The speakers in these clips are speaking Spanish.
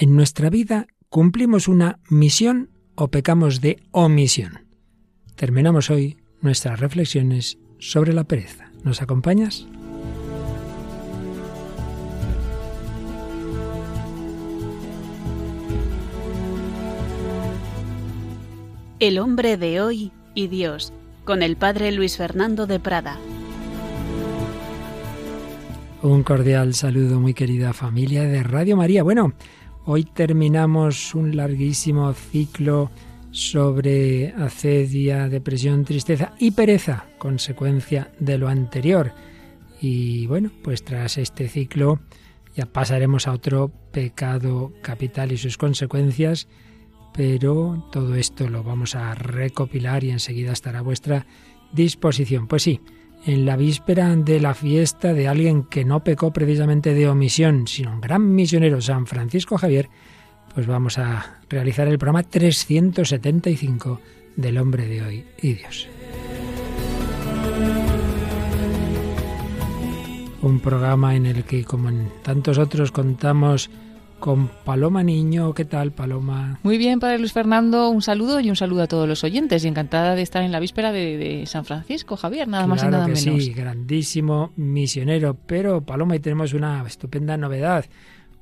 ¿En nuestra vida cumplimos una misión o pecamos de omisión? Terminamos hoy nuestras reflexiones sobre la pereza. ¿Nos acompañas? El hombre de hoy y Dios, con el padre Luis Fernando de Prada. Un cordial saludo, muy querida familia de Radio María. Bueno, Hoy terminamos un larguísimo ciclo sobre acedia, depresión, tristeza y pereza, consecuencia de lo anterior. Y bueno, pues tras este ciclo ya pasaremos a otro pecado capital y sus consecuencias, pero todo esto lo vamos a recopilar y enseguida estará a vuestra disposición. Pues sí, en la víspera de la fiesta de alguien que no pecó precisamente de omisión, sino un gran misionero, San Francisco Javier, pues vamos a realizar el programa 375 del hombre de hoy y Dios. Un programa en el que, como en tantos otros, contamos con Paloma Niño. ¿Qué tal, Paloma? Muy bien, Padre Luis Fernando. Un saludo y un saludo a todos los oyentes. Y encantada de estar en la víspera de, San Francisco, Javier, nada más y nada que menos. Sí, grandísimo misionero. Pero, Paloma, y tenemos una estupenda novedad.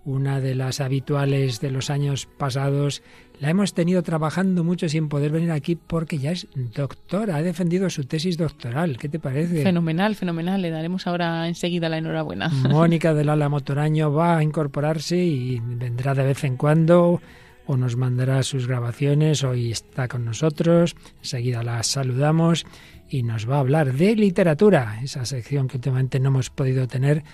Una de las habituales de los años pasados la hemos tenido trabajando mucho sin poder venir aquí porque ya es doctora, ha defendido su tesis doctoral. ¿Qué te parece? Fenomenal, fenomenal. Le daremos ahora enseguida la enhorabuena. Mónica del Ala Motoraño va a incorporarse y vendrá de vez en cuando o nos mandará sus grabaciones. Hoy está con nosotros. Enseguida la saludamos y nos va a hablar de literatura, esa sección que últimamente no hemos podido tener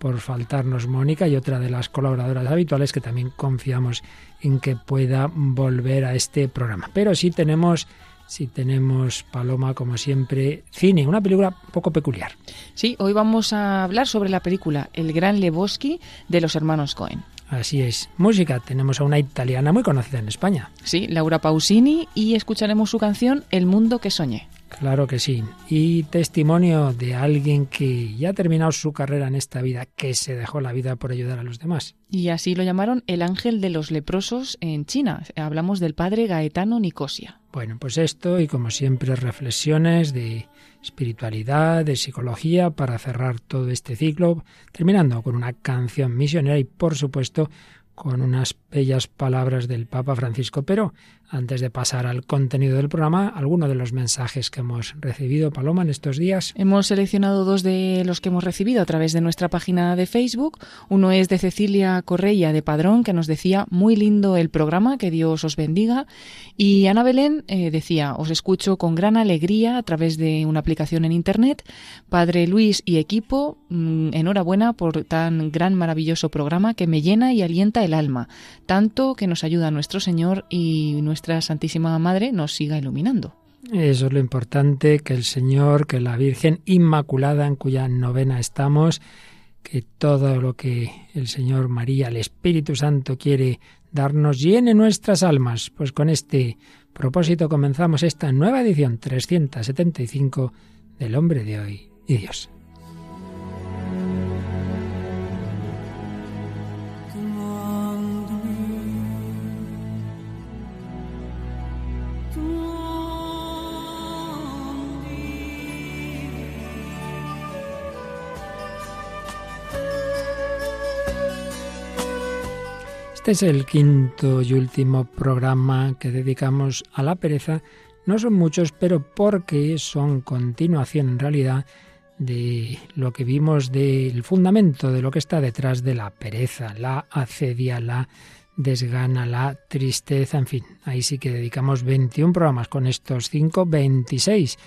por faltarnos Mónica y otra de las colaboradoras habituales que también confiamos en que pueda volver a este programa. Pero sí tenemos sí tenemos, Paloma, como siempre, cine, una película poco peculiar. Sí, hoy vamos a hablar sobre la película El Gran Lebowski de los hermanos Cohen. Así es. Música, tenemos a una italiana muy conocida en España. Sí, Laura Pausini, y escucharemos su canción El Mundo que Soñé. Claro que sí. Y testimonio de alguien que ya ha terminado su carrera en esta vida, que se dejó la vida por ayudar a los demás. Y así lo llamaron el ángel de los leprosos en China. Hablamos del padre Gaetano Nicosia. Bueno, pues esto y como siempre reflexiones de espiritualidad, de psicología para cerrar todo este ciclo, terminando con una canción misionera y por supuesto con unas bellas palabras del Papa Francisco. Pero antes de pasar al contenido del programa, algunos de los mensajes que hemos recibido, Paloma, en estos días. Hemos seleccionado dos de los que hemos recibido a través de nuestra página de Facebook. Uno es de Cecilia Correia de Padrón, que nos decía, muy lindo el programa, que Dios os bendiga. Y Ana Belén eh, decía, os escucho con gran alegría a través de una aplicación en Internet. Padre Luis y equipo, mm, enhorabuena por tan gran, maravilloso programa que me llena y alienta el alma, tanto que nos ayuda nuestro Señor y nuestro nuestra Santísima Madre nos siga iluminando. Eso es lo importante, que el Señor, que la Virgen Inmaculada, en cuya novena estamos, que todo lo que el Señor María, el Espíritu Santo quiere darnos, llene nuestras almas. Pues con este propósito comenzamos esta nueva edición 375 del Hombre de Hoy y Dios. Este es el quinto y último programa que dedicamos a la pereza. No son muchos, pero porque son continuación en realidad de lo que vimos del fundamento de lo que está detrás de la pereza, la acedia, la desgana, la tristeza, en fin, ahí sí que dedicamos 21 programas con estos 5, 26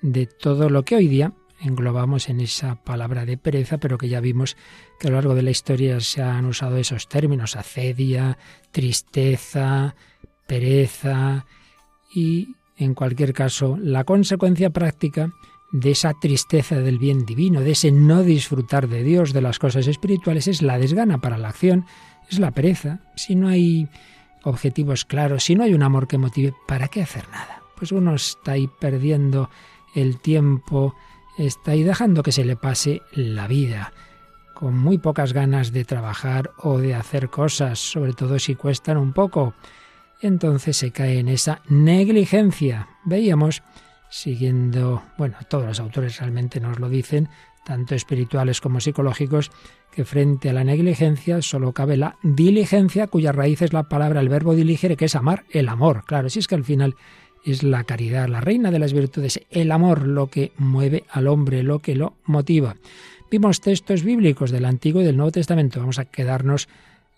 de todo lo que hoy día englobamos en esa palabra de pereza, pero que ya vimos que a lo largo de la historia se han usado esos términos, acedia, tristeza, pereza y, en cualquier caso, la consecuencia práctica de esa tristeza del bien divino, de ese no disfrutar de Dios, de las cosas espirituales, es la desgana para la acción, es la pereza. Si no hay objetivos claros, si no hay un amor que motive, ¿para qué hacer nada? Pues uno está ahí perdiendo el tiempo está ahí dejando que se le pase la vida. con muy pocas ganas de trabajar o de hacer cosas, sobre todo si cuestan un poco. Entonces se cae en esa negligencia. Veíamos, siguiendo, bueno, todos los autores realmente nos lo dicen, tanto espirituales como psicológicos, que frente a la negligencia solo cabe la diligencia, cuya raíz es la palabra, el verbo diligere, que es amar, el amor. Claro, si es que al final es la caridad, la reina de las virtudes, el amor lo que mueve al hombre, lo que lo motiva. Vimos textos bíblicos del Antiguo y del Nuevo Testamento. Vamos a quedarnos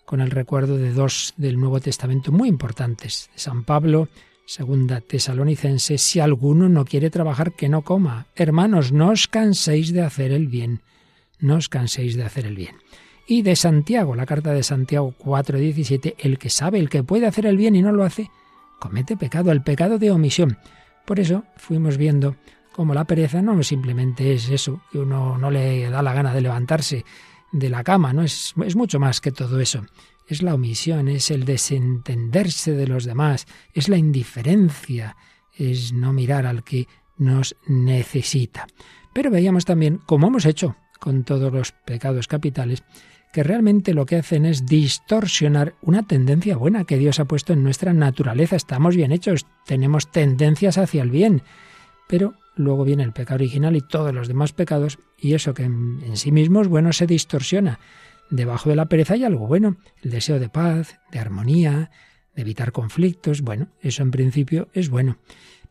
con el recuerdo de dos del Nuevo Testamento muy importantes. De San Pablo, segunda tesalonicense, si alguno no quiere trabajar, que no coma. Hermanos, no os canséis de hacer el bien no os canséis de hacer el bien. Y de Santiago, la carta de Santiago 4:17, el que sabe, el que puede hacer el bien y no lo hace, comete pecado, el pecado de omisión. Por eso fuimos viendo cómo la pereza no simplemente es eso, que uno no le da la gana de levantarse de la cama, no es, es mucho más que todo eso. Es la omisión, es el desentenderse de los demás, es la indiferencia, es no mirar al que nos necesita. Pero veíamos también cómo hemos hecho con todos los pecados capitales, que realmente lo que hacen es distorsionar una tendencia buena que Dios ha puesto en nuestra naturaleza. Estamos bien hechos, tenemos tendencias hacia el bien, pero luego viene el pecado original y todos los demás pecados, y eso que en, sí mismo es bueno se distorsiona. Debajo de la pereza hay algo bueno, el deseo de paz, de armonía, de evitar conflictos. Bueno, eso en principio es bueno.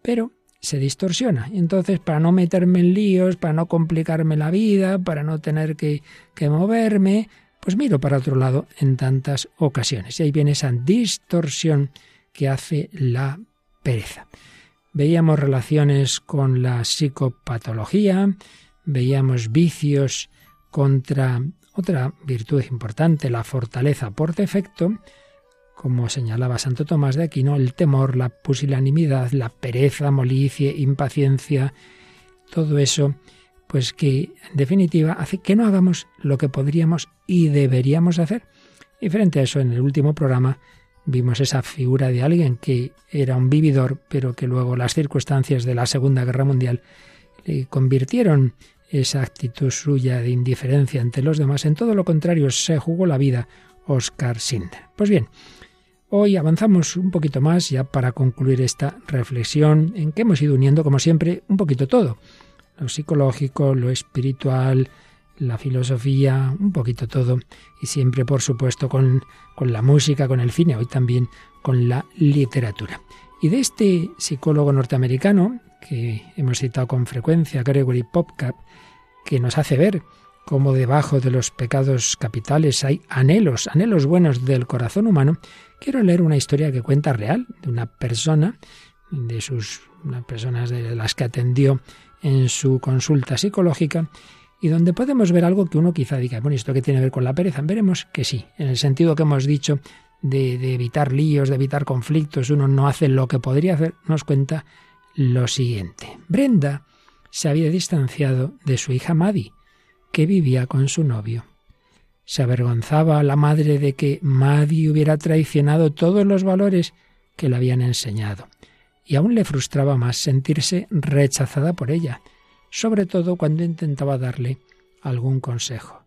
Pero se distorsiona. Entonces, para no meterme en líos, para no complicarme la vida, para no tener que, que moverme, pues miro para otro lado en tantas ocasiones. Y ahí viene esa distorsión que hace la pereza. Veíamos relaciones con la psicopatología, veíamos vicios contra otra virtud importante, la fortaleza por defecto, como señalaba Santo Tomás de Aquino, el temor, la pusilanimidad, la pereza, molicie, impaciencia, todo eso, pues que en definitiva hace que no hagamos lo que podríamos y deberíamos hacer. Y frente a eso, en el último programa vimos esa figura de alguien que era un vividor, pero que luego las circunstancias de la Segunda Guerra Mundial le convirtieron esa actitud suya de indiferencia ante los demás en todo lo contrario, se jugó la vida Oscar Sinder. Pues bien, Hoy avanzamos un poquito más ya para concluir esta reflexión en que hemos ido uniendo, como siempre, un poquito todo. Lo psicológico, lo espiritual, la filosofía, un poquito todo. Y siempre, por supuesto, con, con la música, con el cine, hoy también con la literatura. Y de este psicólogo norteamericano, que hemos citado con frecuencia, Gregory Popcap, que nos hace ver cómo debajo de los pecados capitales hay anhelos, anhelos buenos del corazón humano, quiero leer una historia que cuenta real de una persona, de sus personas de las que atendió en su consulta psicológica, y donde podemos ver algo que uno quizá diga, bueno, ¿esto qué tiene que ver con la pereza? Veremos que sí, en el sentido que hemos dicho de, evitar líos, de evitar conflictos, uno no hace lo que podría hacer, nos cuenta lo siguiente. Brenda se había distanciado de su hija Maddie, que vivía con su novio. Se avergonzaba a la madre de que Maddie hubiera traicionado todos los valores que le habían enseñado, y aún le frustraba más sentirse rechazada por ella, sobre todo cuando intentaba darle algún consejo.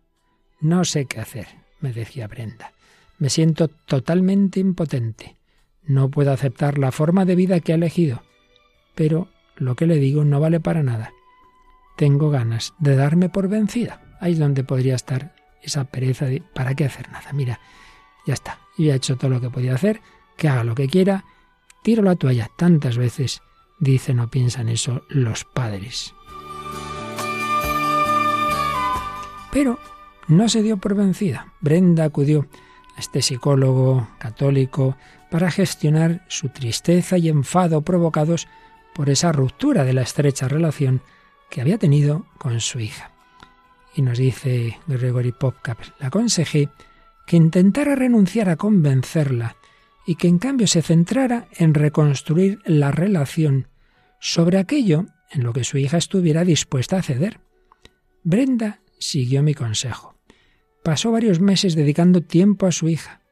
No sé qué hacer, me decía Brenda. Me siento totalmente impotente. No puedo aceptar la forma de vida que ha elegido. Pero lo que le digo no vale para nada tengo ganas de darme por vencida. Ahí es donde podría estar esa pereza de ¿para qué hacer nada? Mira, ya está, yo he hecho todo lo que podía hacer, que haga lo que quiera, tiro la toalla. Tantas veces dicen o piensan eso los padres. Pero no se dio por vencida. Brenda acudió a este psicólogo católico para gestionar su tristeza y enfado provocados por esa ruptura de la estrecha relación que había tenido con su hija. Y nos dice Gregory Popcap, la aconsejé que intentara renunciar a convencerla y que en cambio se centrara en reconstruir la relación sobre aquello en lo que su hija estuviera dispuesta a ceder. Brenda siguió mi consejo. Pasó varios meses dedicando tiempo a su hija,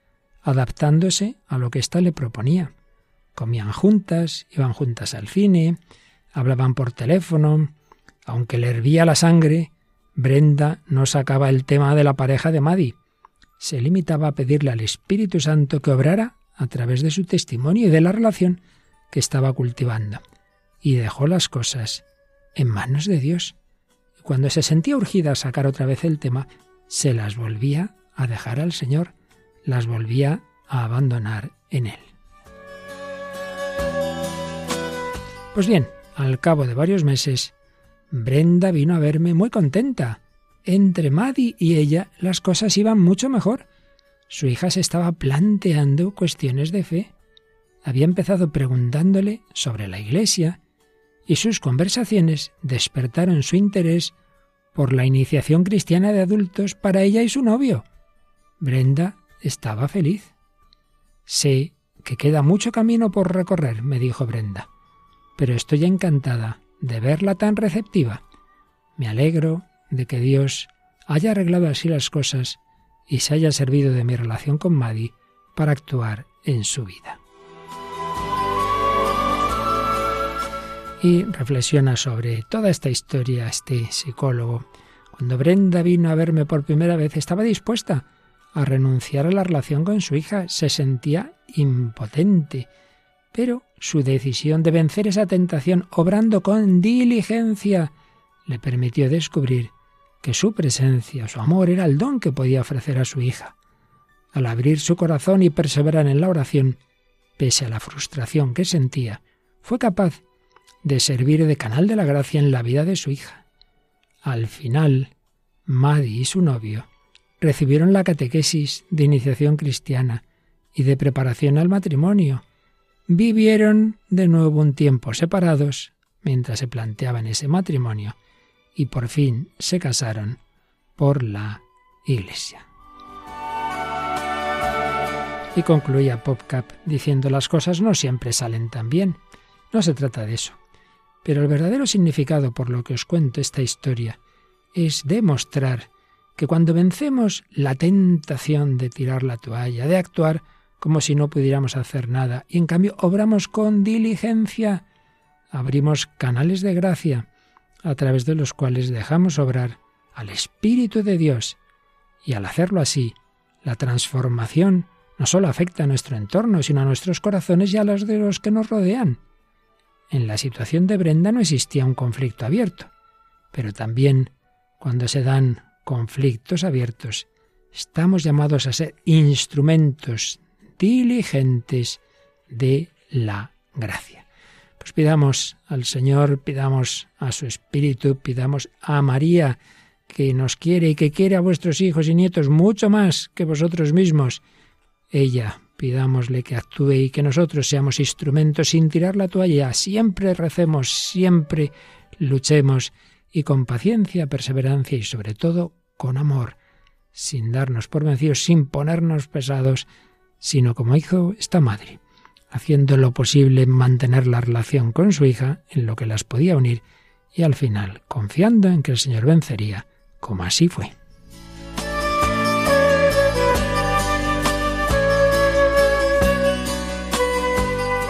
adaptándose a lo que ésta le proponía. Comían juntas, iban juntas al cine, hablaban por teléfono, aunque le hervía la sangre, Brenda no sacaba el tema de la pareja de Maddie. Se limitaba a pedirle al Espíritu Santo que obrara a través de su testimonio y de la relación que estaba cultivando. Y dejó las cosas en manos de Dios. Cuando se sentía urgida a sacar otra vez el tema, se las volvía a dejar al Señor, las volvía a abandonar en Él. Pues bien, al cabo de varios meses, Brenda vino a verme muy contenta. Entre Maddie y ella las cosas iban mucho mejor. Su hija se estaba planteando cuestiones de fe. Había empezado preguntándole sobre la Iglesia y sus conversaciones despertaron su interés por la iniciación cristiana de adultos para ella y su novio. Brenda estaba feliz. Sé que queda mucho camino por recorrer, me dijo Brenda, pero estoy encantada de verla tan receptiva. Me alegro de que Dios haya arreglado así las cosas y se haya servido de mi relación con Maddie para actuar en su vida. Y reflexiona sobre toda esta historia este psicólogo. Cuando Brenda vino a verme por primera vez estaba dispuesta a renunciar a la relación con su hija. Se sentía impotente, pero su decisión de vencer esa tentación obrando con diligencia le permitió descubrir que su presencia, su amor era el don que podía ofrecer a su hija. Al abrir su corazón y perseverar en la oración, pese a la frustración que sentía, fue capaz de servir de canal de la gracia en la vida de su hija. Al final, Maddie y su novio recibieron la catequesis de iniciación cristiana y de preparación al matrimonio, vivieron de nuevo un tiempo separados mientras se planteaban ese matrimonio y por fin se casaron por la Iglesia. Y concluía PopCap diciendo las cosas no siempre salen tan bien. No se trata de eso. Pero el verdadero significado por lo que os cuento esta historia es demostrar que cuando vencemos la tentación de tirar la toalla, de actuar como si no pudiéramos hacer nada, y en cambio obramos con diligencia, abrimos canales de gracia a través de los cuales dejamos obrar al Espíritu de Dios, y al hacerlo así, la transformación no solo afecta a nuestro entorno, sino a nuestros corazones y a los de los que nos rodean. En la situación de Brenda no existía un conflicto abierto, pero también cuando se dan conflictos abiertos, estamos llamados a ser instrumentos diligentes de la gracia. Pues pidamos al Señor, pidamos a su Espíritu, pidamos a María, que nos quiere y que quiere a vuestros hijos y nietos mucho más que vosotros mismos. Ella, pidámosle que actúe y que nosotros seamos instrumentos sin tirar la toalla. Siempre recemos, siempre luchemos y con paciencia, perseverancia y sobre todo con amor, sin darnos por vencidos, sin ponernos pesados, sino como hizo esta madre, haciendo lo posible en mantener la relación con su hija en lo que las podía unir y al final confiando en que el Señor vencería, como así fue.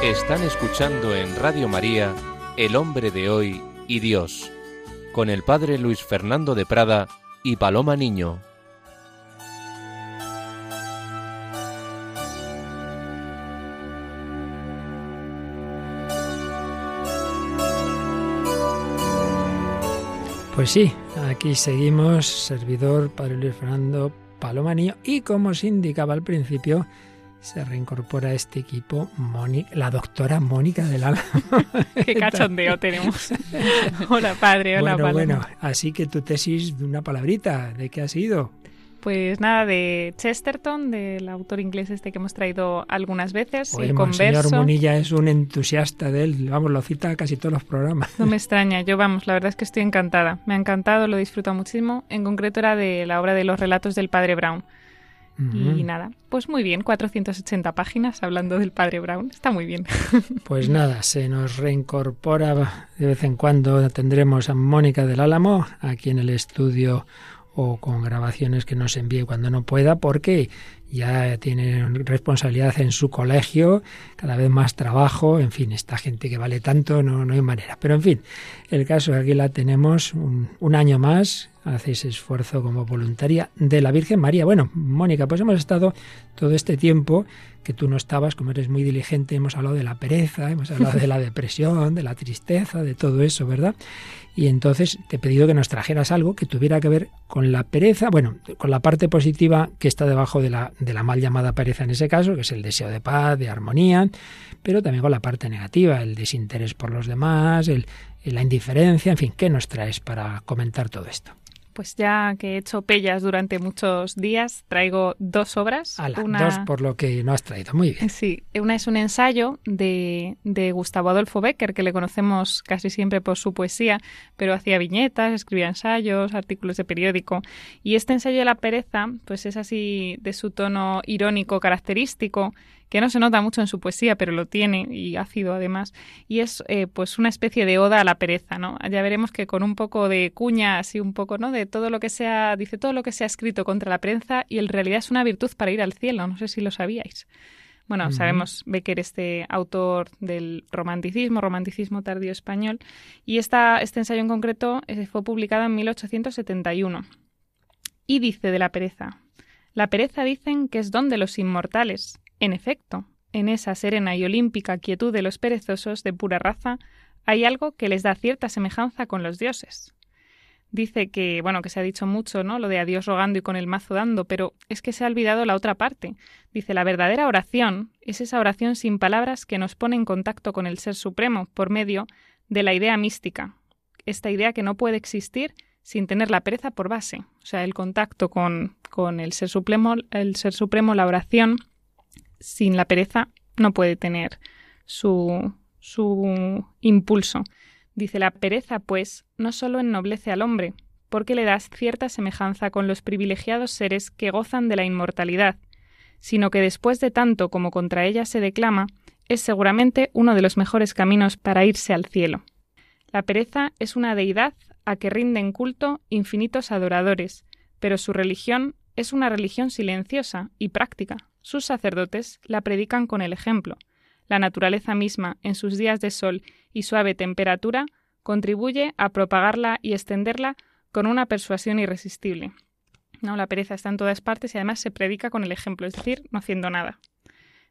Están escuchando en Radio María El hombre de hoy y Dios, con el Padre Luis Fernando de Prada y Paloma Niño. Pues sí, aquí seguimos, servidor Padre Luis Fernando Palomanillo, y como os indicaba al principio, se reincorpora a este equipo la doctora Mónica del Alma. Qué cachondeo tenemos. hola padre, hola bueno, Bueno, así que tu tesis de una palabrita, ¿de qué ha sido? Pues nada, de Chesterton, del autor inglés este que hemos traído algunas veces. el señor Munilla es un entusiasta de él, vamos, lo cita casi todos los programas. No me extraña, yo vamos, la verdad es que estoy encantada. Me ha encantado, lo disfruto muchísimo. En concreto era de la obra de los relatos del padre Brown. Y nada, pues muy bien, 480 páginas hablando del padre Brown, está muy bien. Pues nada, se nos reincorpora de vez en cuando, tendremos a Mónica del Álamo aquí en el estudio o con grabaciones que nos envíe cuando no pueda, porque ya tiene responsabilidad en su colegio, cada vez más trabajo, en fin, esta gente que vale tanto, no, no hay manera. Pero en fin, el caso aquí la tenemos un, un año más, hace ese esfuerzo como voluntaria de la Virgen María. Bueno, Mónica, pues hemos estado todo este tiempo que tú no estabas, como eres muy diligente, hemos hablado de la pereza, hemos hablado de la depresión, de la tristeza, de todo eso, ¿verdad? Y entonces te he pedido que nos trajeras algo que tuviera que ver con la pereza, bueno, con la parte positiva que está debajo de la, de la mal llamada pereza en ese caso, que es el deseo de paz, de armonía, pero también con la parte negativa, el desinterés por los demás, el, la indiferencia, en fin, ¿qué nos traes para comentar todo esto? Pues ya que he hecho pellas durante muchos días, traigo dos obras. una... Dos por lo que no has traído. Muy bien. Sí, una es un ensayo de, de, Gustavo Adolfo Becker, que le conocemos casi siempre por su poesía, pero hacía viñetas, escribía ensayos, artículos de periódico. Y este ensayo de la pereza, pues es así de su tono irónico característico que no se nota mucho en su poesía, pero lo tiene y ácido además, y es eh, pues una especie de oda a la pereza, ¿no? Ya veremos que con un poco de cuña, así un poco, ¿no? De todo lo que sea, dice todo lo que se ha escrito contra la pereza y en realidad es una virtud para ir al cielo, no sé si lo sabíais. Bueno, sabemos Becker, este autor del romanticismo, romanticismo tardío español, y esta, este ensayo en concreto eh, fue publicado en 1871. Y dice de la pereza, la pereza dicen que es don de los inmortales, en efecto, en esa serena y olímpica quietud de los perezosos de pura raza hay algo que les da cierta semejanza con los dioses. Dice que, bueno, que se ha dicho mucho, ¿no? Lo de a Dios rogando y con el mazo dando, pero es que se ha olvidado la otra parte. Dice, la verdadera oración es esa oración sin palabras que nos pone en contacto con el Ser Supremo por medio de la idea mística. Esta idea que no puede existir sin tener la pereza por base. O sea, el contacto con, con el Ser Supremo, el Ser Supremo, la oración, sin la pereza no puede tener su, su impulso. Dice la pereza, pues, no solo ennoblece al hombre, porque le das cierta semejanza con los privilegiados seres que gozan de la inmortalidad, sino que después de tanto como contra ella se declama, es seguramente uno de los mejores caminos para irse al cielo. La pereza es una deidad a que rinden culto infinitos adoradores, pero su religión es una religión silenciosa y práctica, sus sacerdotes la predican con el ejemplo. La naturaleza misma, en sus días de sol y suave temperatura, contribuye a propagarla y extenderla con una persuasión irresistible. No, la pereza está en todas partes y además se predica con el ejemplo, es decir, no haciendo nada.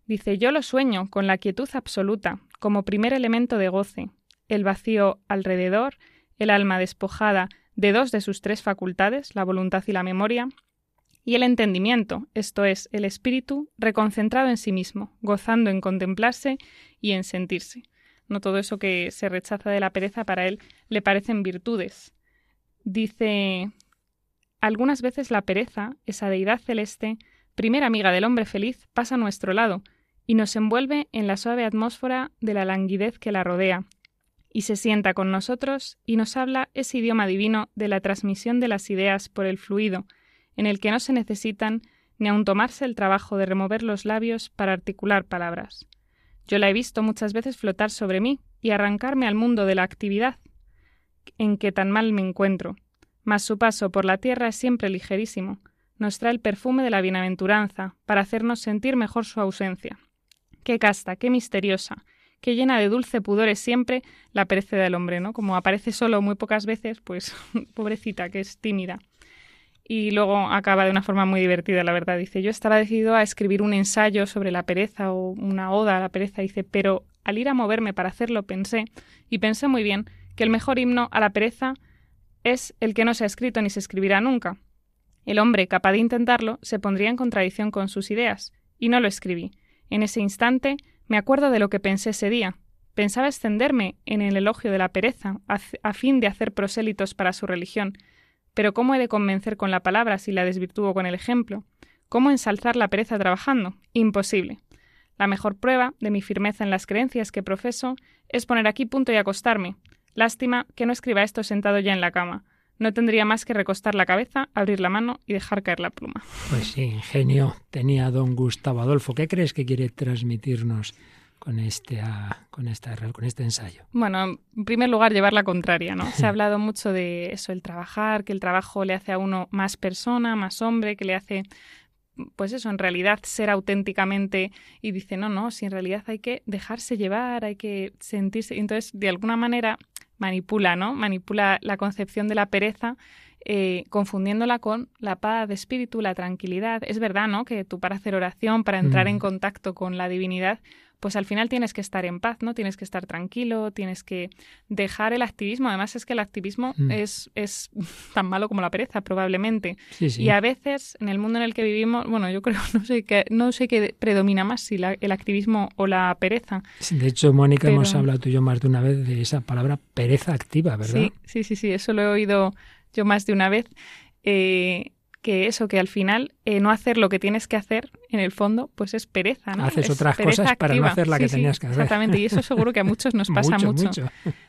Dice, yo lo sueño con la quietud absoluta, como primer elemento de goce, el vacío alrededor, el alma despojada de dos de sus tres facultades, la voluntad y la memoria, y el entendimiento, esto es, el espíritu reconcentrado en sí mismo, gozando en contemplarse y en sentirse. No todo eso que se rechaza de la pereza para él le parecen virtudes. Dice algunas veces la pereza, esa deidad celeste, primera amiga del hombre feliz, pasa a nuestro lado y nos envuelve en la suave atmósfera de la languidez que la rodea, y se sienta con nosotros y nos habla ese idioma divino de la transmisión de las ideas por el fluido, en el que no se necesitan ni aun tomarse el trabajo de remover los labios para articular palabras. Yo la he visto muchas veces flotar sobre mí y arrancarme al mundo de la actividad, en que tan mal me encuentro, mas su paso por la tierra es siempre ligerísimo, nos trae el perfume de la bienaventuranza, para hacernos sentir mejor su ausencia. Qué casta, qué misteriosa, qué llena de dulce pudores siempre la pereza del hombre, ¿no? Como aparece solo muy pocas veces, pues pobrecita, que es tímida y luego acaba de una forma muy divertida, la verdad. Dice, yo estaba decidido a escribir un ensayo sobre la pereza o una oda a la pereza. Dice, pero al ir a moverme para hacerlo pensé, y pensé muy bien, que el mejor himno a la pereza es el que no se ha escrito ni se escribirá nunca. El hombre, capaz de intentarlo, se pondría en contradicción con sus ideas, y no lo escribí. En ese instante me acuerdo de lo que pensé ese día. Pensaba extenderme en el elogio de la pereza, a, a fin de hacer prosélitos para su religión, pero ¿cómo he de convencer con la palabra si la desvirtúo con el ejemplo? ¿Cómo ensalzar la pereza trabajando? Imposible. La mejor prueba de mi firmeza en las creencias que profeso es poner aquí punto y acostarme. Lástima que no escriba esto sentado ya en la cama. No tendría más que recostar la cabeza, abrir la mano y dejar caer la pluma. Pues sí, ingenio tenía don Gustavo Adolfo. ¿Qué crees que quiere transmitirnos con este, ah, con, esta, con este ensayo? Bueno, en primer lugar, llevar la contraria, ¿no? Se ha hablado mucho de eso, el trabajar, que el trabajo le hace a uno más persona, más hombre, que le hace, pues eso, en realidad ser auténticamente y dice, no, no, si en realidad hay que dejarse llevar, hay que sentirse. Entonces, de alguna manera, manipula, ¿no? Manipula la concepción de la pereza eh, confundiéndola con la paz de espíritu, la tranquilidad. Es verdad, ¿no? Que tú para hacer oración, para entrar en mm. contacto con la divinidad, pues al final tienes que estar en paz, ¿no? Tienes que estar tranquilo, tienes que dejar el activismo. Además es que el activismo mm. es, es tan malo como la pereza, probablemente. Y a veces, en el mundo en el que vivimos, bueno, yo creo, no sé qué, no sé qué predomina más, si el activismo o la pereza. de hecho, Mónica, hemos hablado tú y yo más de una vez de esa palabra pereza activa, ¿verdad? Sí, sí, sí, sí, eso lo he oído yo más de una vez. Eh, que eso, que al final eh, no hacer lo que tienes que hacer, en el fondo, pues es pereza, ¿no? Haces otras cosas para no hacer la que tenías que hacer. Exactamente, y eso seguro que a muchos nos pasa mucho,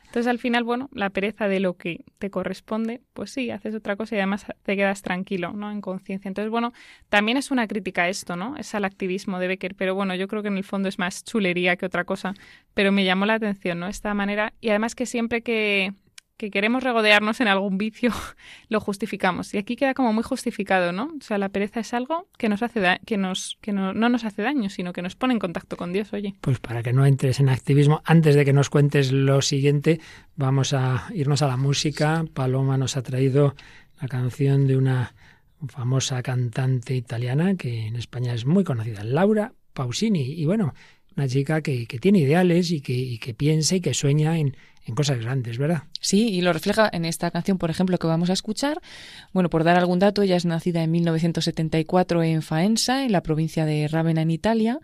Entonces al final, bueno, la pereza de lo que te corresponde, pues sí, haces otra cosa y además te quedas tranquilo, ¿no? En conciencia. Entonces, bueno, también es una crítica a esto, ¿no? Es al activismo de Becker, pero bueno, yo creo que en el fondo es más chulería que otra cosa, pero me llamó la atención, ¿no? Esta manera, y además que siempre que que queremos regodearnos en algún vicio, lo justificamos. Y aquí queda como muy justificado, ¿no? O sea, la pereza es algo que nos hace que nos que no, no, nos hace daño, sino que nos pone en contacto con Dios, oye. Pues para que no entres en activismo, antes de que nos cuentes lo siguiente, vamos a irnos a la música. Paloma nos ha traído la canción de una famosa cantante italiana que en España es muy conocida, Laura Pausini. Y bueno, una chica que, que tiene ideales y que, y que piensa y que sueña en, en cosas grandes, ¿verdad? Sí, y lo refleja en esta canción, por ejemplo, que vamos a escuchar. Bueno, por dar algún dato, ella es nacida en 1974 en Faenza, en la provincia de Ravenna, en Italia,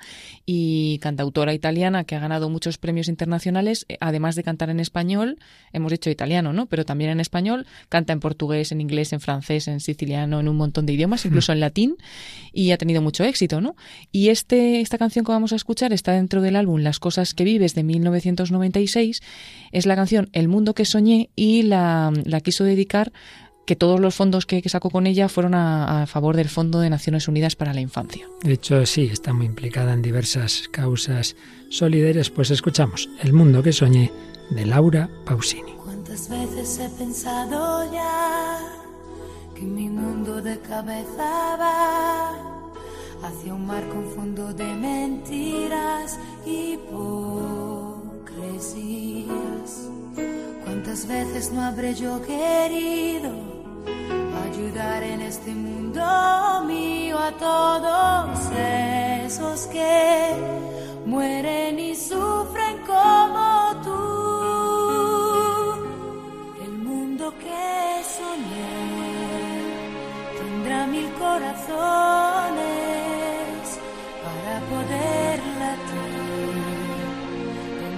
y cantautora italiana que ha ganado muchos premios internacionales, eh, además de cantar en español, hemos dicho italiano, ¿no? Pero también en español, canta en portugués, en inglés, en francés, en siciliano, en un montón de idiomas, incluso en latín, y ha tenido mucho éxito, ¿no? Y este, esta canción que vamos a escuchar está dentro del álbum Las cosas que vives de 1996, es la canción El mundo que soñé y la, quiso dedicar que todos los fondos que, sacó con ella fueron a, favor del Fondo de Naciones Unidas para la Infancia. De hecho, sí, está muy implicada en diversas causas solidarias. Pues escuchamos El mundo que soñé de Laura Pausini. ¿Cuántas veces he pensado ya que mi mundo de cabeza va hacia un mar con fondo de mentiras y ¿Cuántas veces no habré yo querido ayudar en este mundo mío a todos esos que mueren y sufren como tú? El mundo que soñé tendrá mil corazones para poder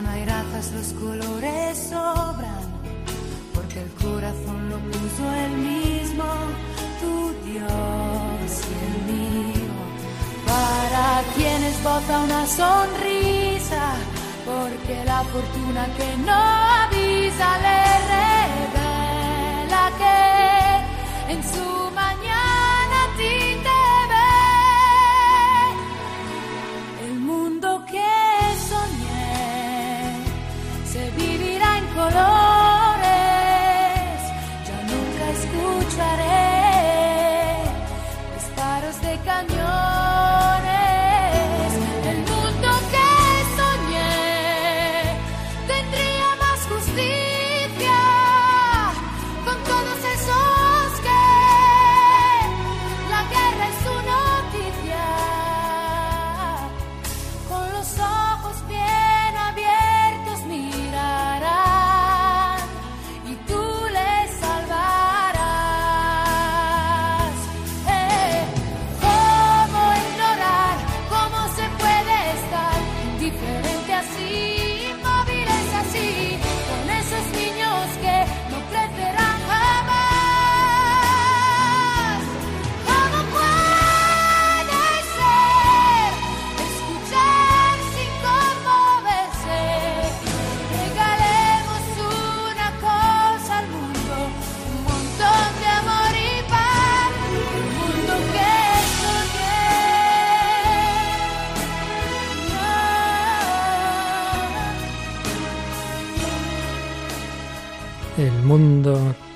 no hay razas, los colores sobran, porque el corazón lo puso el mismo, tu Dios y el mío. Para quienes bota una sonrisa, porque la fortuna que no avisa le revela que en su mañana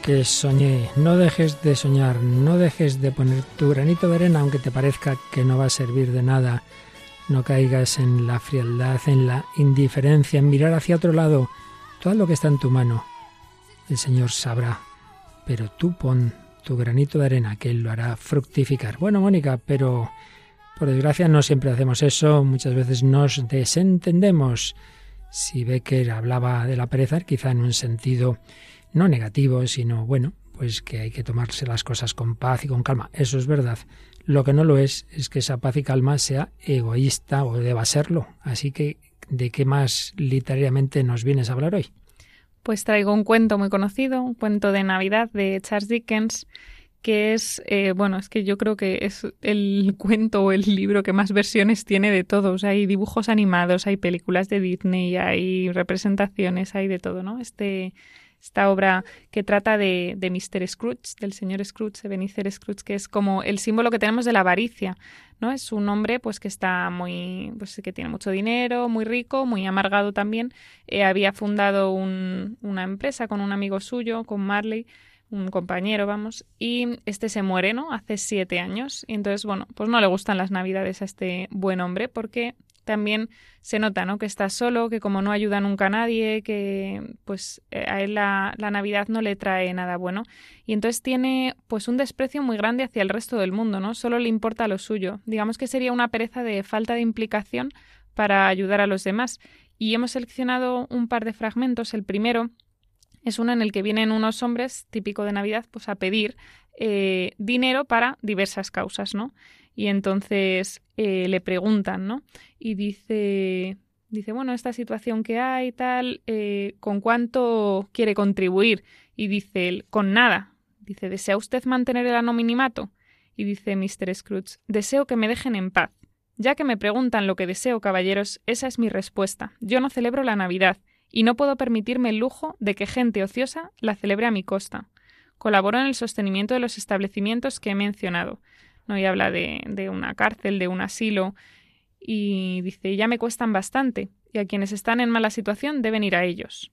que soñé. No dejes de soñar, no dejes de poner tu granito de arena aunque te parezca que no va a servir de nada. No caigas en la frialdad, en la indiferencia, en mirar hacia otro lado. Todo lo que está en tu mano, el Señor sabrá. Pero tú pon tu granito de arena, que Él lo hará fructificar. Bueno, Mónica, pero por desgracia no siempre hacemos eso. Muchas veces nos desentendemos. Si Becker hablaba de la pereza, quizá en un sentido no negativo, sino bueno, pues que hay que tomarse las cosas con paz y con calma. Eso es verdad. Lo que no lo es es que esa paz y calma sea egoísta o deba serlo. Así que, ¿de qué más literariamente nos vienes a hablar hoy? Pues traigo un cuento muy conocido, un cuento de Navidad de Charles Dickens, que es, eh, bueno, es que yo creo que es el cuento o el libro que más versiones tiene de todos. Hay dibujos animados, hay películas de Disney, hay representaciones, hay de todo, ¿no? Este, esta obra que trata de, de Mr. Scrooge, del señor Scrooge, de Benicer Scrooge, que es como el símbolo que tenemos de la avaricia, ¿no? Es un hombre pues que está muy, pues que tiene mucho dinero, muy rico, muy amargado también. Eh, había fundado un, una empresa con un amigo suyo, con Marley, un compañero, vamos, y este se muere, ¿no? Hace siete años. Y entonces, bueno, pues no le gustan las navidades a este buen hombre porque también se nota, ¿no? Que está solo, que como no ayuda nunca a nadie, que pues eh, a él la, Navidad no le trae nada bueno. Y entonces tiene pues un desprecio muy grande hacia el resto del mundo, ¿no? Solo le importa lo suyo. Digamos que sería una pereza de falta de implicación para ayudar a los demás. Y hemos seleccionado un par de fragmentos. El primero es uno en el que vienen unos hombres, típico de Navidad, pues a pedir eh, dinero para diversas causas, ¿no? Y entonces eh, le preguntan, ¿no? Y dice, dice, bueno, esta situación que hay, tal, eh, ¿con cuánto quiere contribuir? Y dice él, con nada. Dice, ¿desea usted mantener el anonimimato? Y dice Mr. Scrooge, deseo que me dejen en paz. Ya que me preguntan lo que deseo, caballeros, esa es mi respuesta. Yo no celebro la Navidad y no puedo permitirme el lujo de que gente ociosa la celebre a mi costa. Colaboro en el sostenimiento de los establecimientos que he mencionado. ¿No? Y habla de, de una cárcel, de un asilo, y dice, ya me cuestan bastante, y a quienes están en mala situación deben ir a ellos.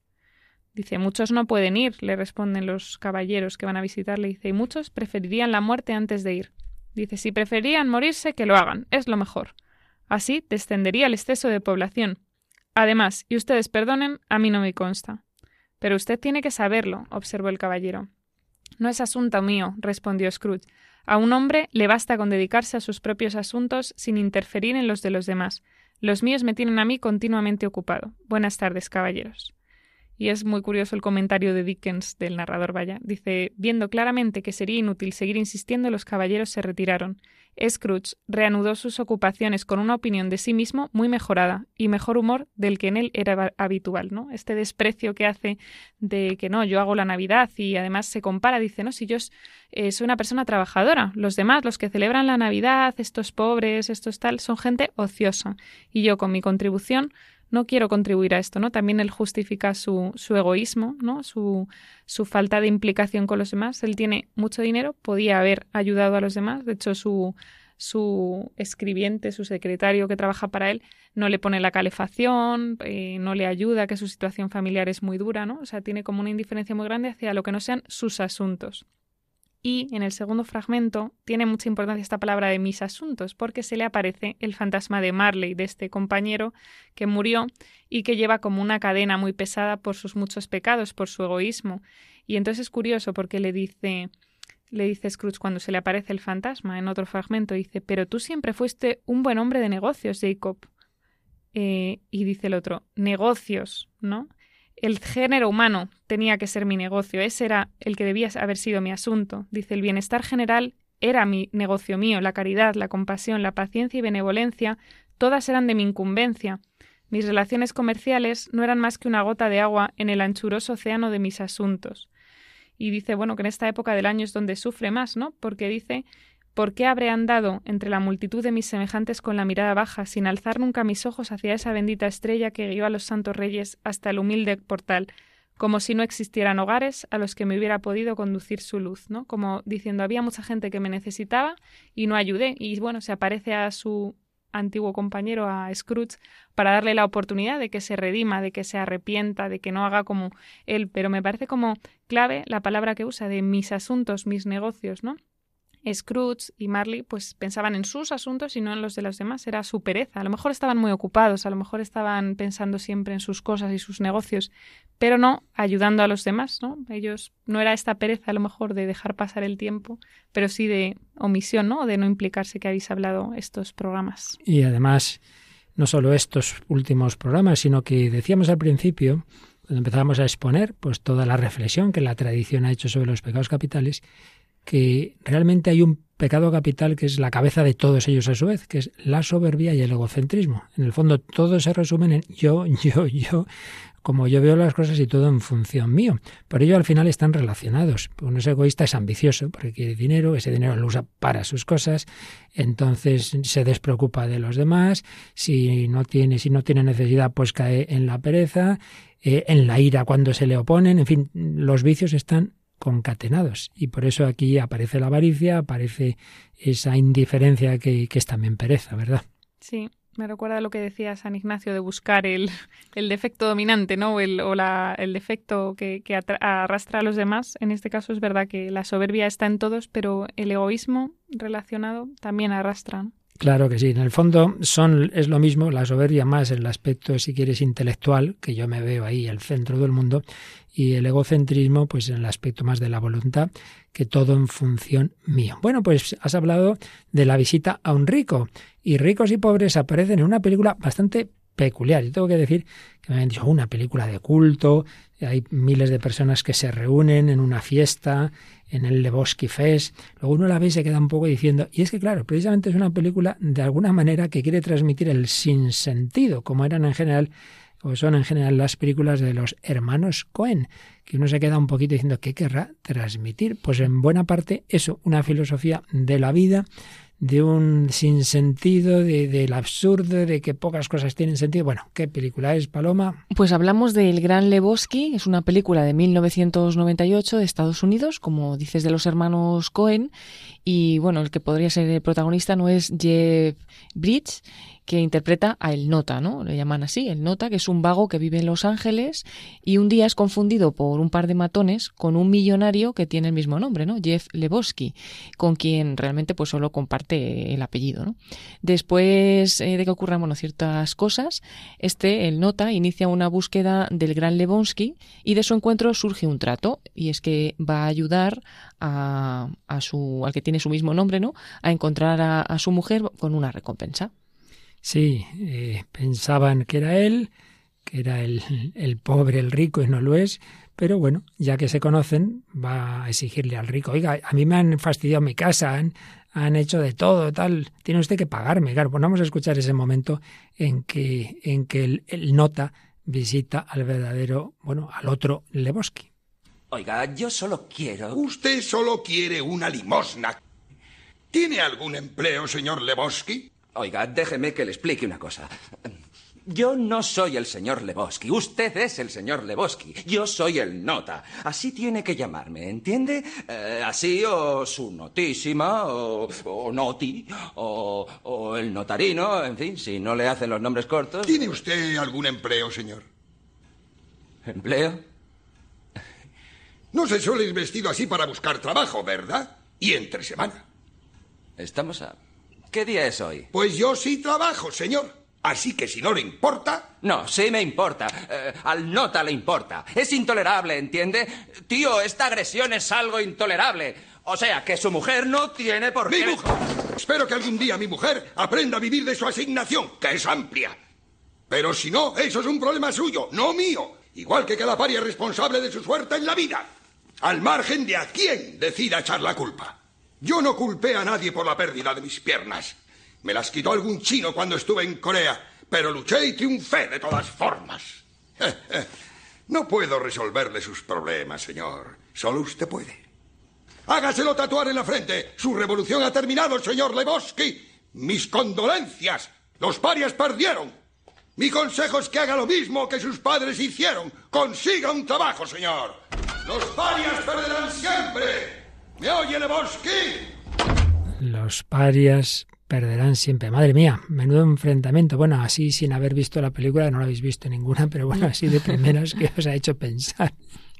Dice, muchos no pueden ir, le responden los caballeros que van a visitarle. Dice, y muchos preferirían la muerte antes de ir. Dice, si preferían morirse, que lo hagan, es lo mejor. Así descendería el exceso de población, Además, y ustedes perdonen, a mí no me consta. Pero usted tiene que saberlo, observó el caballero. No es asunto mío, respondió Scrooge. A un hombre le basta con dedicarse a sus propios asuntos sin interferir en los de los demás. Los míos me tienen a mí continuamente ocupado. Buenas tardes, caballeros. Y es muy curioso el comentario de Dickens, del narrador, vaya. Dice, viendo claramente que sería inútil seguir insistiendo, los caballeros se retiraron. Scrooge reanudó sus ocupaciones con una opinión de sí mismo muy mejorada y mejor humor del que en él era habitual, ¿no? Este desprecio que hace de que no, yo hago la Navidad y además se compara, dice, no, si yo eh, soy una persona trabajadora, los demás, los que celebran la Navidad, estos pobres, estos tal, son gente ociosa y yo con mi contribución no quiero contribuir a esto, ¿no? También él justifica su, su egoísmo, ¿no? Su, su, falta de implicación con los demás. Él tiene mucho dinero, podía haber ayudado a los demás. De hecho, su, su escribiente, su secretario que trabaja para él, no le pone la calefacción, eh, no le ayuda, que su situación familiar es muy dura, ¿no? O sea, tiene como una indiferencia muy grande hacia lo que no sean sus asuntos. Y en el segundo fragmento tiene mucha importancia esta palabra de mis asuntos, porque se le aparece el fantasma de Marley, de este compañero que murió y que lleva como una cadena muy pesada por sus muchos pecados, por su egoísmo. Y entonces es curioso porque le dice, le dice Scrooge cuando se le aparece el fantasma en otro fragmento, dice, pero tú siempre fuiste un buen hombre de negocios, Jacob. Eh, y dice el otro, negocios, ¿no? El género humano tenía que ser mi negocio, ese era el que debía haber sido mi asunto. Dice, el bienestar general era mi negocio mío, la caridad, la compasión, la paciencia y benevolencia, todas eran de mi incumbencia. Mis relaciones comerciales no eran más que una gota de agua en el anchuroso océano de mis asuntos. Y dice, bueno, que en esta época del año es donde sufre más, ¿no? Porque dice ¿Por qué habré andado entre la multitud de mis semejantes con la mirada baja, sin alzar nunca mis ojos hacia esa bendita estrella que guió a los santos reyes hasta el humilde portal, como si no existieran hogares a los que me hubiera podido conducir su luz, ¿no? Como diciendo, había mucha gente que me necesitaba y no ayudé. Y bueno, se aparece a su antiguo compañero, a Scrooge, para darle la oportunidad de que se redima, de que se arrepienta, de que no haga como él. Pero me parece como clave la palabra que usa de mis asuntos, mis negocios, ¿no? Scrooge y Marley pues pensaban en sus asuntos y no en los de los demás, era su pereza. A lo mejor estaban muy ocupados, a lo mejor estaban pensando siempre en sus cosas y sus negocios, pero no ayudando a los demás, ¿no? Ellos no era esta pereza a lo mejor de dejar pasar el tiempo, pero sí de omisión, ¿no? De no implicarse que habéis hablado estos programas. Y además, no solo estos últimos programas, sino que decíamos al principio, cuando empezábamos a exponer pues toda la reflexión que la tradición ha hecho sobre los pecados capitales, que realmente hay un pecado capital que es la cabeza de todos ellos a su vez, que es la soberbia y el egocentrismo. En el fondo, todo se resumen en yo, yo, yo, como yo veo las cosas y todo en función mío. Por ello, al final están relacionados. Uno es egoísta, es ambicioso, porque quiere dinero, ese dinero lo usa para sus cosas, entonces se despreocupa de los demás, si no tiene, si no tiene necesidad, pues cae en la pereza, eh, en la ira cuando se le oponen, en fin, los vicios están concatenados. Y por eso aquí aparece la avaricia, aparece esa indiferencia que, es también pereza, ¿verdad? Sí, me recuerda lo que decía San Ignacio de buscar el, el defecto dominante, ¿no? El, o la, el defecto que, que arrastra a los demás. En este caso es verdad que la soberbia está en todos, pero el egoísmo relacionado también arrastra. Claro que sí, en el fondo son es lo mismo, la soberbia más el aspecto, si quieres, intelectual, que yo me veo ahí el centro del mundo, y el egocentrismo, pues en el aspecto más de la voluntad, que todo en función mío. Bueno, pues has hablado de la visita a un rico, y ricos y pobres aparecen en una película bastante peculiar. Yo tengo que decir que me han dicho una película de culto, hay miles de personas que se reúnen en una fiesta, en el Lebowski Fest. Luego uno la ve y se queda un poco diciendo, y es que claro, precisamente es una película de alguna manera que quiere transmitir el sinsentido, como eran en general o son en general las películas de los hermanos Cohen, que uno se queda un poquito diciendo qué querrá transmitir. Pues en buena parte eso, una filosofía de la vida, de un sinsentido, de, del absurdo, de que pocas cosas tienen sentido. Bueno, ¿qué película es, Paloma? Pues hablamos del Gran Lebowski, es una película de 1998 de Estados Unidos, como dices, de los hermanos Cohen, y bueno, el que podría ser el protagonista no es Jeff Bridges, que interpreta a El Nota, ¿no? Le llaman así, El Nota, que es un vago que vive en Los Ángeles y un día es confundido por un par de matones con un millonario que tiene el mismo nombre, ¿no? Jeff Lebowski, con quien realmente pues solo comparte el apellido. Después eh, de que ocurran, ciertas cosas, este, El Nota, inicia una búsqueda del gran Lebowski y de su encuentro surge un trato y es que va a ayudar a, su, al que tiene su mismo nombre, ¿no? A encontrar a su mujer con una recompensa. Sí, eh, pensaban que era él, que era el, el pobre, el rico, y no lo es, pero bueno, ya que se conocen, va a exigirle al rico, oiga, a mí me han fastidiado mi casa, han, han hecho de todo, tal, tiene usted que pagarme. Claro, pues vamos a escuchar ese momento en que, en que el, el nota visita al verdadero, bueno, al otro Lebowski. Oiga, yo solo quiero... Usted solo quiere una limosna. ¿Tiene algún empleo, señor Lebowski? Oiga, déjeme que le explique una cosa. Yo no soy el señor Lebowski. Usted es el señor Lebowski. Yo soy el nota. Así tiene que llamarme, ¿entiende? Eh, así o su notísima, o, noti, o, o, el notarino, en fin, si no le hacen los nombres cortos. ¿Tiene usted algún empleo, señor? ¿Empleo? No se suele ir vestido así para buscar trabajo, ¿verdad? Y entre semana. Estamos a ¿Qué día es hoy? Pues yo sí trabajo, señor. Así que si no le importa... No, sí me importa. Eh, al nota le importa. Es intolerable, ¿entiende? Tío, esta agresión es algo intolerable. O sea, que su mujer no tiene por qué... ¡Mi mujer! Espero que algún día mi mujer aprenda a vivir de su asignación, que es amplia. Pero si no, eso es un problema suyo, no mío. Igual que cada paria responsable de su suerte en la vida. Al margen de a quién decida echar la culpa. Yo no culpé a nadie por la pérdida de mis piernas. Me las quitó algún chino cuando estuve en Corea, pero luché y triunfé de todas formas. No puedo resolverle sus problemas, señor. Solo usted puede. Hágaselo tatuar en la frente. Su revolución ha terminado, señor Lebowski. Mis condolencias. Los parias perdieron. Mi consejo es que haga lo mismo que sus padres hicieron. Consiga un trabajo, señor. Los parias perderán siempre. ¿Me oye, Lebowski? Los parias perderán siempre. Madre mía, menudo enfrentamiento. Bueno, así sin haber visto la película, no la habéis visto ninguna, pero bueno, así de primeras que os ha hecho pensar.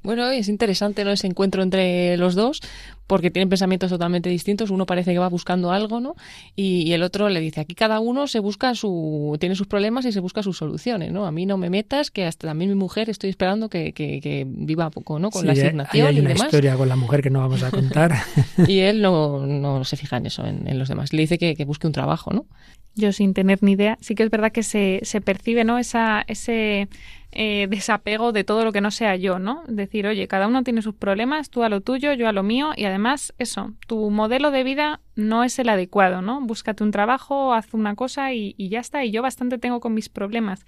Bueno, es interesante ¿no? ese encuentro entre los dos, porque tienen pensamientos totalmente distintos. Uno parece que va buscando algo, ¿no? Y, el otro le dice, aquí cada uno se busca su, tiene sus problemas y se busca sus soluciones, ¿no? A mí no me metas, que hasta también mi mujer estoy esperando que, que, viva poco, ¿no? Con la asignación hay, hay una historia con la mujer que no vamos a contar. y él no, no se fija en eso, en, en los demás. Le dice que, que busque un trabajo, ¿no? Yo sin tener ni idea, sí que es verdad que se, se percibe, ¿no? Esa, ese eh, desapego de todo lo que no sea yo, ¿no? Decir, oye, cada uno tiene sus problemas, tú a lo tuyo, yo a lo mío, y además, eso, tu modelo de vida no es el adecuado, ¿no? Búscate un trabajo, haz una cosa y, y ya está, y yo bastante tengo con mis problemas.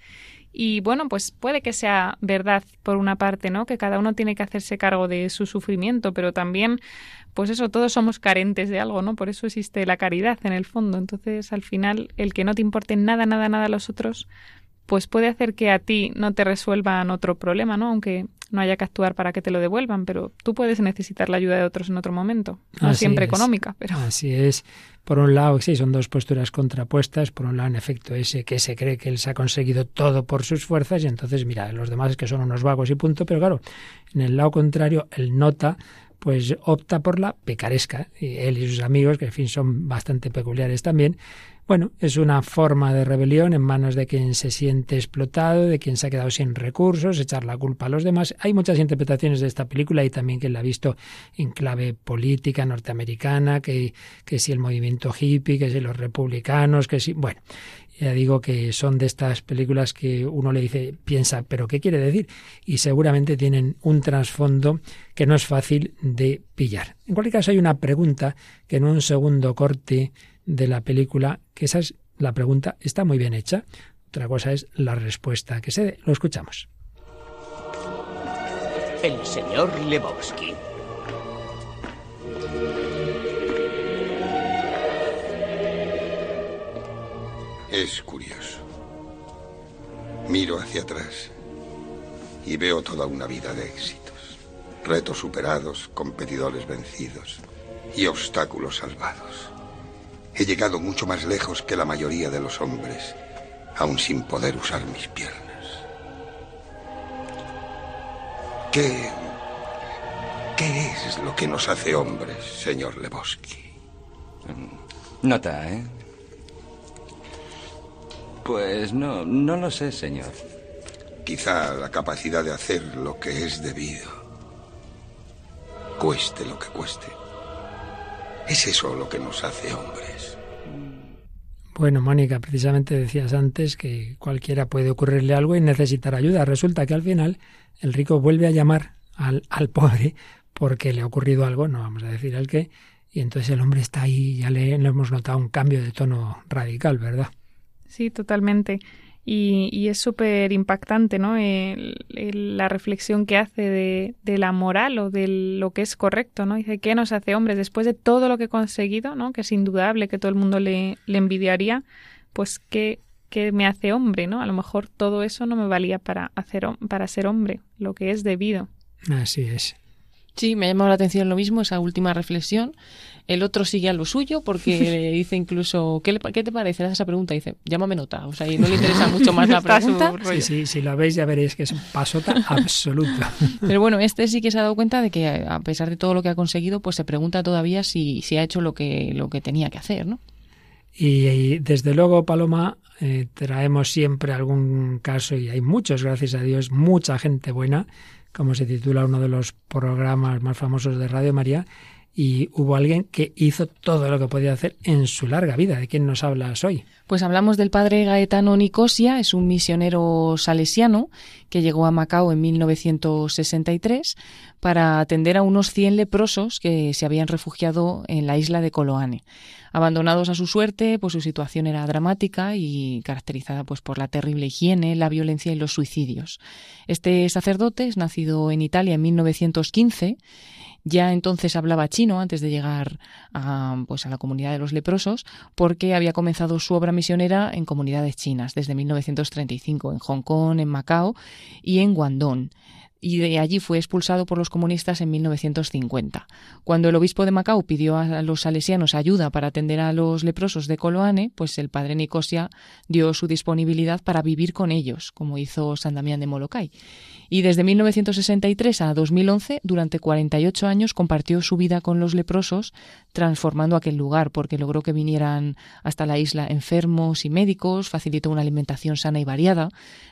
Y bueno, pues puede que sea verdad por una parte, ¿no? Que cada uno tiene que hacerse cargo de su sufrimiento, pero también, pues eso, todos somos carentes de algo, ¿no? Por eso existe la caridad en el fondo. Entonces, al final, el que no te importe nada, nada, nada a los otros, pues puede hacer que a ti no te resuelvan otro problema, ¿no? Aunque no haya que actuar para que te lo devuelvan, pero tú puedes necesitar la ayuda de otros en otro momento, no siempre económica, pero así es. Por un lado, sí, son dos posturas contrapuestas. Por un lado, en efecto, ese que se cree que él se ha conseguido todo por sus fuerzas y entonces, mira, los demás que son unos vagos y punto. Pero claro, en el lado contrario, él nota pues opta por la picaresca. Y él y sus amigos, que en fin son bastante peculiares también, bueno, es una forma de rebelión en manos de quien se siente explotado, de quien se ha quedado sin recursos, echar la culpa a los demás. Hay muchas interpretaciones de esta película y también quien la ha visto en clave política norteamericana, que, que si el movimiento hippie, que si los republicanos, que si... Bueno, ya digo que son de estas películas que uno le dice, piensa, pero ¿qué quiere decir? Y seguramente tienen un trasfondo que no es fácil de pillar. En cualquier caso, hay una pregunta que en un segundo corte de la película, que esa es la pregunta, está muy bien hecha. Otra cosa es la respuesta que se dé. Lo escuchamos. El señor Lebowski. Es curioso. Miro hacia atrás y veo toda una vida de éxitos, retos superados, competidores vencidos y obstáculos salvados. He llegado mucho más lejos que la mayoría de los hombres, aún sin poder usar mis piernas. ¿Qué... ¿Qué es lo que nos hace hombres, señor Lebowski? Mm, nota, ¿eh? Pues no, no lo sé, señor. Quizá la capacidad de hacer lo que es debido. Cueste lo que cueste. Es eso lo que nos hace hombres. Bueno, Mónica, precisamente decías antes que cualquiera puede ocurrirle algo y necesitar ayuda. Resulta que al final el rico vuelve a llamar al, al pobre porque le ha ocurrido algo, no vamos a decir el qué, y entonces el hombre está ahí, ya le, le hemos notado un cambio de tono radical, ¿verdad? Sí, totalmente. Y, es súper impactante, ¿no? la reflexión que hace de, de, la moral o de lo que es correcto, ¿no? Dice, ¿qué nos hace hombres? Después de todo lo que he conseguido, ¿no? Que es indudable que todo el mundo le, le envidiaría, pues ¿qué, ¿qué, me hace hombre, ¿no? A lo mejor todo eso no me valía para, hacer, para ser hombre, lo que es debido. Así es. Sí, me ha llamado la atención lo mismo, esa última reflexión. El otro sigue a lo suyo porque le dice incluso, ¿qué, ¿qué te parece? esa pregunta dice, llámame nota. O sea, y no le interesa mucho más la pregunta. Sí, sí, si lo veis ya veréis que es pasota absoluta. Pero bueno, este sí que se ha dado cuenta de que a pesar de todo lo que ha conseguido, pues se pregunta todavía si, si ha hecho lo que, lo que tenía que hacer, ¿no? Y, desde luego, Paloma, eh, traemos siempre algún caso, y hay muchos, gracias a Dios, mucha gente buena como se titula uno de los programas más famosos de Radio María, y hubo alguien que hizo todo lo que podía hacer en su larga vida. ¿De quién nos hablas hoy? Pues hablamos del padre Gaetano Nicosia, es un misionero salesiano que llegó a Macao en 1963 para atender a unos 100 leprosos que se habían refugiado en la isla de Coloane. Abandonados a su suerte, pues su situación era dramática y caracterizada pues por la terrible higiene, la violencia y los suicidios. Este sacerdote es nacido en Italia en 1915 ya entonces hablaba chino antes de llegar a, pues, a la comunidad de los leprosos, porque había comenzado su obra misionera en comunidades chinas desde 1935, en Hong Kong, en Macao y en Guangdong. Y de allí fue expulsado por los comunistas en 1950. Cuando el obispo de Macao pidió a los salesianos ayuda para atender a los leprosos de Coloane, pues el padre Nicosia dio su disponibilidad para vivir con ellos, como hizo San Damián de Molokai. Y desde 1963 a 2011, durante 48 años, compartió su vida con los leprosos, transformando aquel lugar, porque logró que vinieran hasta la isla enfermos y médicos, facilitó una alimentación sana y variada,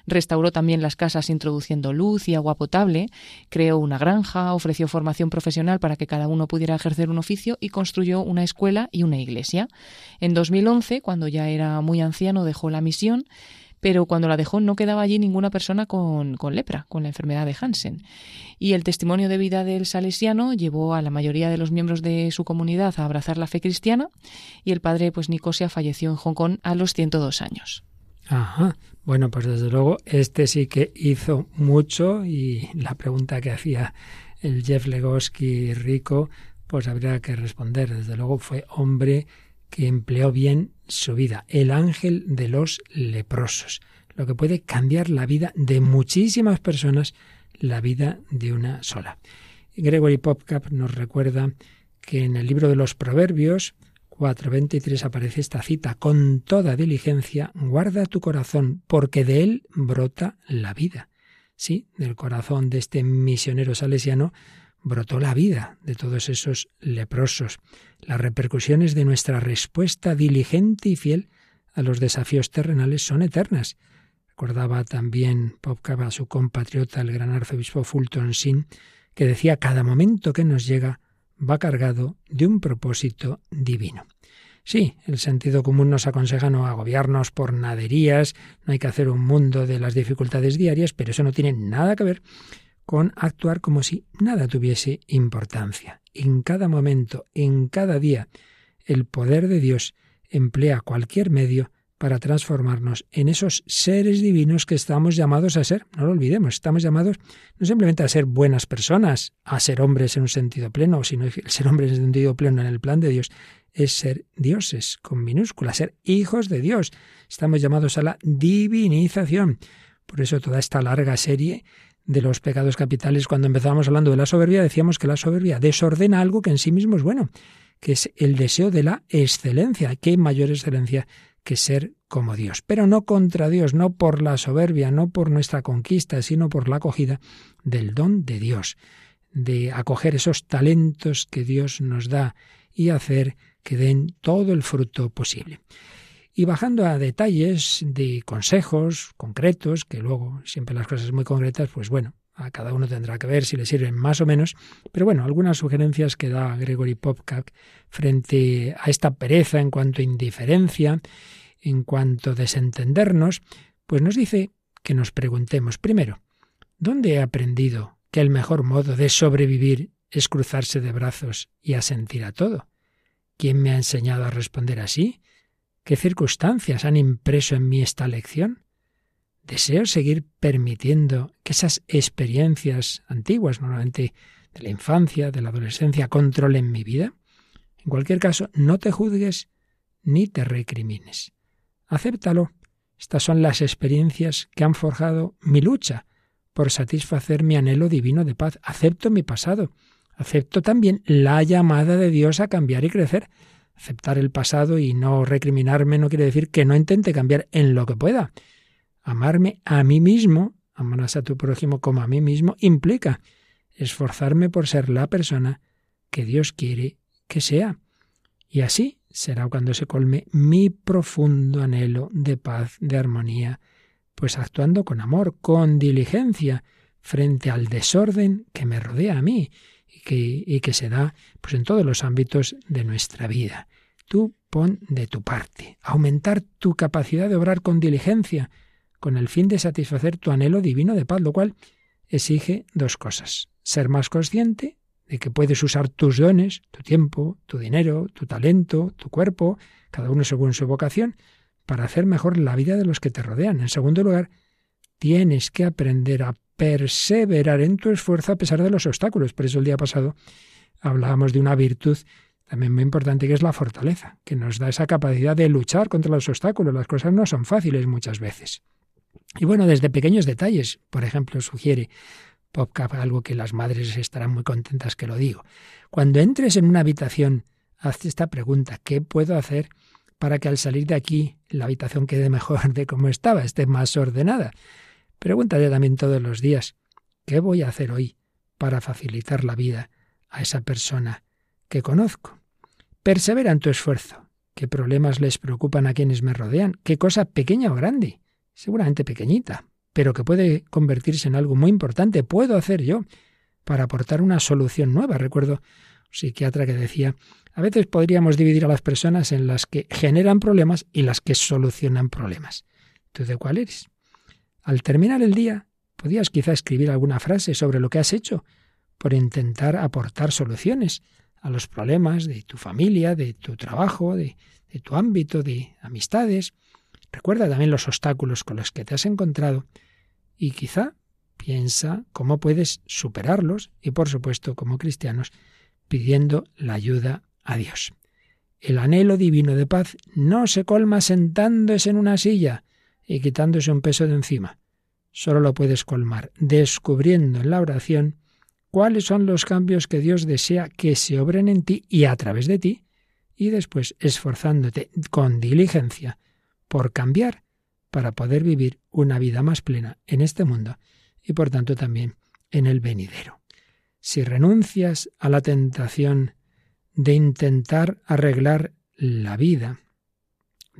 restauró también las casas introduciendo luz y agua potable, creó una granja, ofreció formación profesional para que cada uno pudiera ejercer un oficio y construyó una escuela y una iglesia. En 2011, cuando ya era muy anciano, dejó la misión pero cuando la dejó no quedaba allí ninguna persona con, con, lepra, con la enfermedad de Hansen. Y el testimonio de vida del salesiano llevó a la mayoría de los miembros de su comunidad a abrazar la fe cristiana y el padre pues Nicosia falleció en Hong Kong a los 102 años. Ajá. Bueno, pues desde luego este sí que hizo mucho y la pregunta que hacía el Jeff Legoski rico, pues habría que responder. Desde luego fue hombre que empleó bien su vida, el ángel de los leprosos, lo que puede cambiar la vida de muchísimas personas, la vida de una sola. Gregory Popcap nos recuerda que en el libro de los Proverbios, 4.23 aparece esta cita, con toda diligencia, guarda tu corazón, porque de él brota la vida. Sí, del corazón de este misionero salesiano brotó la vida de todos esos leprosos. Las repercusiones de nuestra respuesta diligente y fiel a los desafíos terrenales son eternas. Recordaba también Popcava a su compatriota, el gran arzobispo Fulton Sin, que decía cada momento que nos llega va cargado de un propósito divino. Sí, el sentido común nos aconseja no agobiarnos por naderías, no hay que hacer un mundo de las dificultades diarias, pero eso no tiene nada que ver con actuar como si nada tuviese importancia. En cada momento, en cada día, el poder de Dios emplea cualquier medio para transformarnos en esos seres divinos que estamos llamados a ser. No lo olvidemos, estamos llamados no simplemente a ser buenas personas, a ser hombres en un sentido pleno, sino ser hombres en un sentido pleno en el plan de Dios es ser dioses, con minúscula, ser hijos de Dios. Estamos llamados a la divinización. Por eso toda esta larga serie de los pecados capitales, cuando empezábamos hablando de la soberbia, decíamos que la soberbia desordena algo que en sí mismo es bueno, que es el deseo de la excelencia. ¿Qué mayor excelencia que ser como Dios, pero no contra Dios, no por la soberbia, no por nuestra conquista, sino por la acogida del don de Dios, de acoger esos talentos que Dios nos da y hacer que den todo el fruto posible. Y bajando a detalles de consejos concretos, que luego siempre las cosas muy concretas, pues bueno, a cada uno tendrá que ver si le sirven más o menos, pero bueno, algunas sugerencias que da Gregory Popcak frente a esta pereza en cuanto a indiferencia, en cuanto a desentendernos, pues nos dice que nos preguntemos primero, ¿dónde he aprendido que el mejor modo de sobrevivir es cruzarse de brazos y asentir a todo? ¿Quién me ha enseñado a responder así? ¿Qué circunstancias han impreso en mí esta lección? Deseo seguir permitiendo que esas experiencias antiguas, normalmente de la infancia, de la adolescencia, controlen mi vida. En cualquier caso, no te juzgues ni te recrimines. Acéptalo. Estas son las experiencias que han forjado mi lucha por satisfacer mi anhelo divino de paz. Acepto mi pasado. Acepto también la llamada de Dios a cambiar y crecer. Aceptar el pasado y no recriminarme no quiere decir que no intente cambiar en lo que pueda. Amarme a mí mismo, amarás a tu prójimo como a mí mismo, implica esforzarme por ser la persona que Dios quiere que sea. Y así será cuando se colme mi profundo anhelo de paz, de armonía, pues actuando con amor, con diligencia, frente al desorden que me rodea a mí y que, se da pues, en todos los ámbitos de nuestra vida. Tú pon de tu parte, aumentar tu capacidad de obrar con diligencia, con el fin de satisfacer tu anhelo divino de paz, lo cual exige dos cosas. Ser más consciente de que puedes usar tus dones, tu tiempo, tu dinero, tu talento, tu cuerpo, cada uno según su vocación, para hacer mejor la vida de los que te rodean. En segundo lugar, tienes que aprender a perseverar en tu esfuerzo a pesar de los obstáculos. Por eso el día pasado hablábamos de una virtud también muy importante que es la fortaleza, que nos da esa capacidad de luchar contra los obstáculos. Las cosas no son fáciles muchas veces. Y bueno, desde pequeños detalles, por ejemplo, sugiere, PopCap, algo que las madres estarán muy contentas que lo digo. Cuando entres en una habitación, hazte esta pregunta, ¿qué puedo hacer para que al salir de aquí la habitación quede mejor de como estaba, esté más ordenada? Pregúntate también todos los días, ¿qué voy a hacer hoy para facilitar la vida a esa persona que conozco? Persevera en tu esfuerzo. ¿Qué problemas les preocupan a quienes me rodean? ¿Qué cosa pequeña o grande? Seguramente pequeñita, pero que puede convertirse en algo muy importante. ¿Puedo hacer yo para aportar una solución nueva? Recuerdo un psiquiatra que decía, a veces podríamos dividir a las personas en las que generan problemas y las que solucionan problemas. ¿Tú de cuál eres? Al terminar el día, podías quizá escribir alguna frase sobre lo que has hecho por intentar aportar soluciones a los problemas de tu familia, de tu trabajo, de, de tu ámbito, de amistades. Recuerda también los obstáculos con los que te has encontrado y quizá piensa cómo puedes superarlos y por supuesto como cristianos pidiendo la ayuda a Dios. El anhelo divino de paz no se colma sentándose en una silla y quitándose un peso de encima. Solo lo puedes colmar descubriendo en la oración cuáles son los cambios que Dios desea que se obren en ti y a través de ti, y después esforzándote con diligencia por cambiar para poder vivir una vida más plena en este mundo y por tanto también en el venidero. Si renuncias a la tentación de intentar arreglar la vida,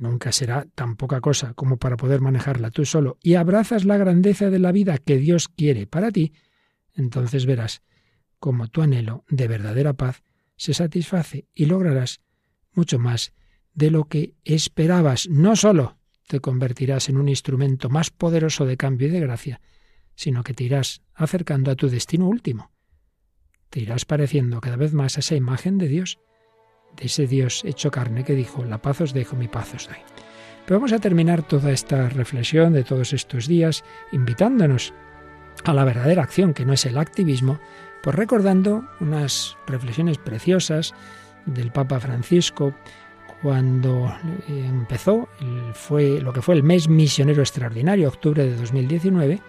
nunca será tan poca cosa como para poder manejarla tú solo, y abrazas la grandeza de la vida que Dios quiere para ti, entonces verás cómo tu anhelo de verdadera paz se satisface y lograrás mucho más de lo que esperabas. No solo te convertirás en un instrumento más poderoso de cambio y de gracia, sino que te irás acercando a tu destino último. Te irás pareciendo cada vez más a esa imagen de Dios, de ese Dios hecho carne que dijo, la paz os dejo, mi paz os doy. Pero vamos a terminar toda esta reflexión de todos estos días invitándonos a la verdadera acción, que no es el activismo, pues recordando unas reflexiones preciosas del Papa Francisco cuando empezó fue lo que fue el mes misionero extraordinario, octubre de 2019,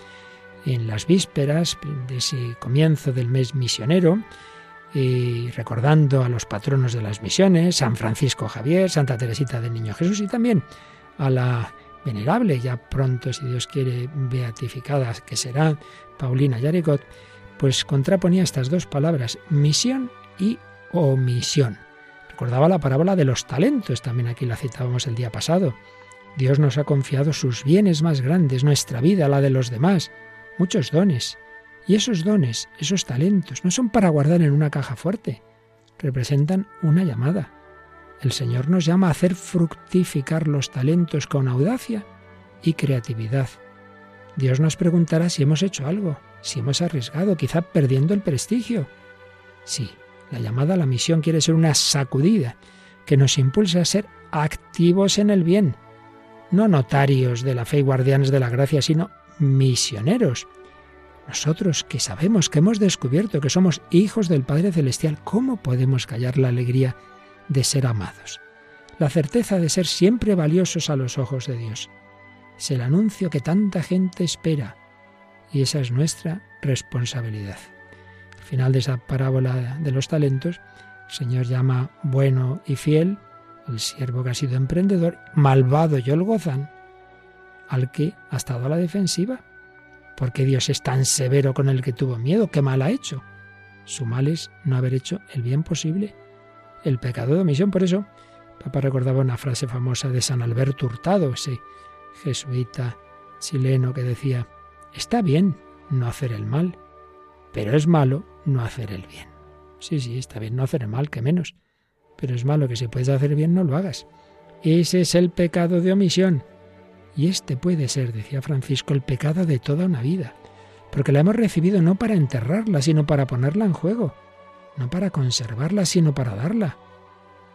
en las vísperas de ese comienzo del mes misionero, y recordando a los patronos de las misiones, San Francisco Javier, Santa Teresita del Niño Jesús y también a la venerable, ya pronto, si Dios quiere, beatificada, que será Paulina Yaricot, pues contraponía estas dos palabras, misión y omisión. Recordaba la parábola de los talentos, también aquí la citábamos el día pasado. Dios nos ha confiado sus bienes más grandes, nuestra vida, la de los demás, muchos dones. Y esos dones, esos talentos, no son para guardar en una caja fuerte, representan una llamada, el Señor nos llama a hacer fructificar los talentos con audacia y creatividad. Dios nos preguntará si hemos hecho algo, si hemos arriesgado, quizá perdiendo el prestigio. Sí, la llamada a la misión quiere ser una sacudida que nos impulse a ser activos en el bien, no notarios de la fe y guardianes de la gracia, sino misioneros. Nosotros que sabemos, que hemos descubierto que somos hijos del Padre Celestial, ¿cómo podemos callar la alegría de ser amados, la certeza de ser siempre valiosos a los ojos de Dios. Es el anuncio que tanta gente espera y esa es nuestra responsabilidad. Al final de esa parábola de los talentos, el Señor llama bueno y fiel al siervo que ha sido emprendedor, malvado y holgozán, al que ha estado a la defensiva. Porque Dios es tan severo con el que tuvo miedo? ¿Qué mal ha hecho? Su mal es no haber hecho el bien posible el pecado de omisión. Por eso, Papa recordaba una frase famosa de San Alberto Hurtado, ese jesuita chileno que decía, está bien no hacer el mal, pero es malo no hacer el bien. Sí, sí, está bien no hacer el mal, que menos, pero es malo que si puedes hacer bien no lo hagas. Ese es el pecado de omisión. Y este puede ser, decía Francisco, el pecado de toda una vida, porque la hemos recibido no para enterrarla, sino para ponerla en juego no para conservarla, sino para darla.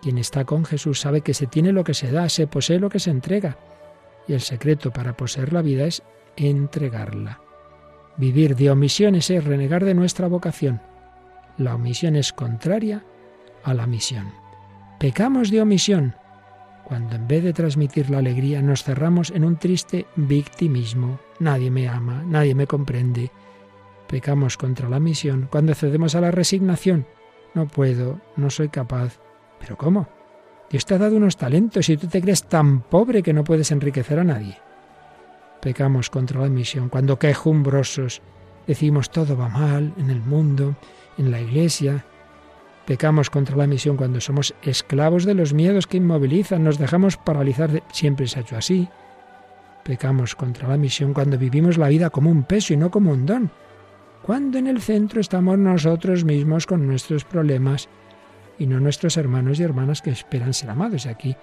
Quien está con Jesús sabe que se tiene lo que se da, se posee lo que se entrega. Y el secreto para poseer la vida es entregarla. Vivir de omisión es renegar de nuestra vocación. La omisión es contraria a la misión. Pecamos de omisión cuando en vez de transmitir la alegría nos cerramos en un triste victimismo. Nadie me ama, nadie me comprende. Pecamos contra la misión cuando cedemos a la resignación. No puedo, no soy capaz. ¿Pero cómo? Dios te ha dado unos talentos y tú te crees tan pobre que no puedes enriquecer a nadie. Pecamos contra la misión cuando quejumbrosos decimos todo va mal en el mundo, en la iglesia. Pecamos contra la misión cuando somos esclavos de los miedos que inmovilizan, nos dejamos paralizar. Siempre se ha hecho así. Pecamos contra la misión cuando vivimos la vida como un peso y no como un don. Cuando en el centro estamos nosotros mismos con nuestros problemas y no nuestros hermanos y hermanas que esperan ser amados. Y aquí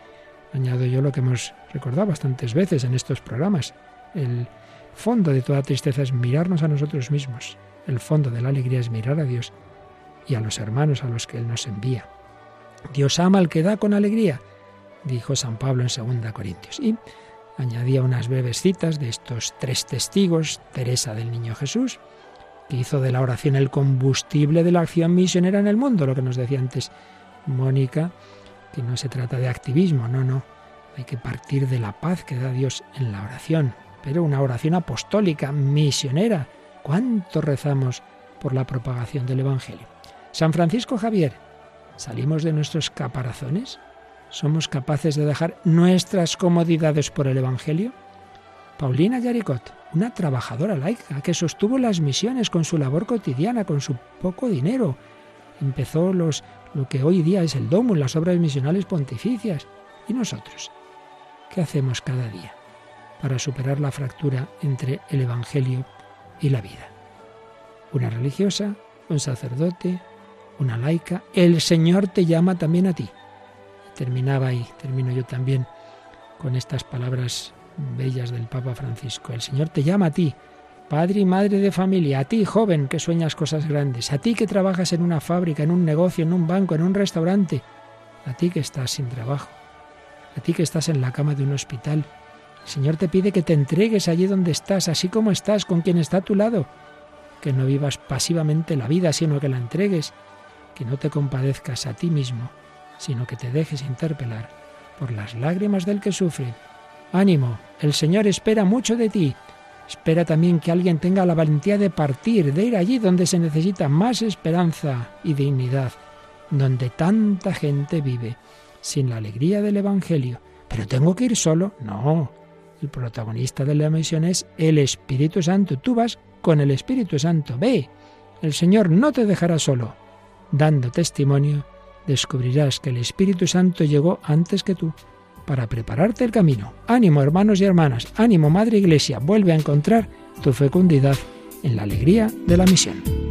añado yo lo que hemos recordado bastantes veces en estos programas. El fondo de toda tristeza es mirarnos a nosotros mismos. El fondo de la alegría es mirar a Dios y a los hermanos a los que Él nos envía. Dios ama al que da con alegría, dijo San Pablo en 2 Corintios. Y añadía unas breves citas de estos tres testigos, Teresa del Niño Jesús, que hizo de la oración el combustible de la acción misionera en el mundo, lo que nos decía antes Mónica, que no se trata de activismo, no, no, hay que partir de la paz que da Dios en la oración, pero una oración apostólica, misionera. ¿Cuánto rezamos por la propagación del Evangelio? San Francisco Javier, ¿salimos de nuestros caparazones? ¿Somos capaces de dejar nuestras comodidades por el Evangelio? Paulina Yaricot, una trabajadora laica que sostuvo las misiones con su labor cotidiana, con su poco dinero. Empezó los, lo que hoy día es el domo, las obras misionales pontificias. ¿Y nosotros? ¿Qué hacemos cada día para superar la fractura entre el Evangelio y la vida? Una religiosa, un sacerdote, una laica. El Señor te llama también a ti. Terminaba y termino yo también con estas palabras bellas del Papa Francisco. El Señor te llama a ti, padre y madre de familia, a ti, joven, que sueñas cosas grandes, a ti que trabajas en una fábrica, en un negocio, en un banco, en un restaurante, a ti que estás sin trabajo, a ti que estás en la cama de un hospital. El Señor te pide que te entregues allí donde estás, así como estás, con quien está a tu lado, que no vivas pasivamente la vida, sino que la entregues, que no te compadezcas a ti mismo, sino que te dejes interpelar por las lágrimas del que sufre Ánimo, el Señor espera mucho de ti. Espera también que alguien tenga la valentía de partir, de ir allí donde se necesita más esperanza y dignidad, donde tanta gente vive sin la alegría del Evangelio. Pero tengo que ir solo. No, el protagonista de la misión es el Espíritu Santo. Tú vas con el Espíritu Santo. Ve, el Señor no te dejará solo. Dando testimonio, descubrirás que el Espíritu Santo llegó antes que tú para prepararte el camino. Ánimo hermanos y hermanas, ánimo Madre Iglesia, vuelve a encontrar tu fecundidad en la alegría de la misión.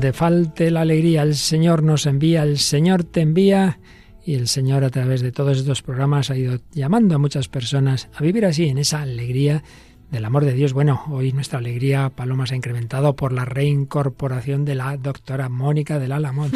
Donde falte la alegría, el Señor nos envía, el Señor te envía y el Señor a través de todos estos programas ha ido llamando a muchas personas a vivir así, en esa alegría del amor de Dios. Bueno, hoy nuestra alegría, Paloma, se ha incrementado por la reincorporación de la doctora Mónica del Álamo.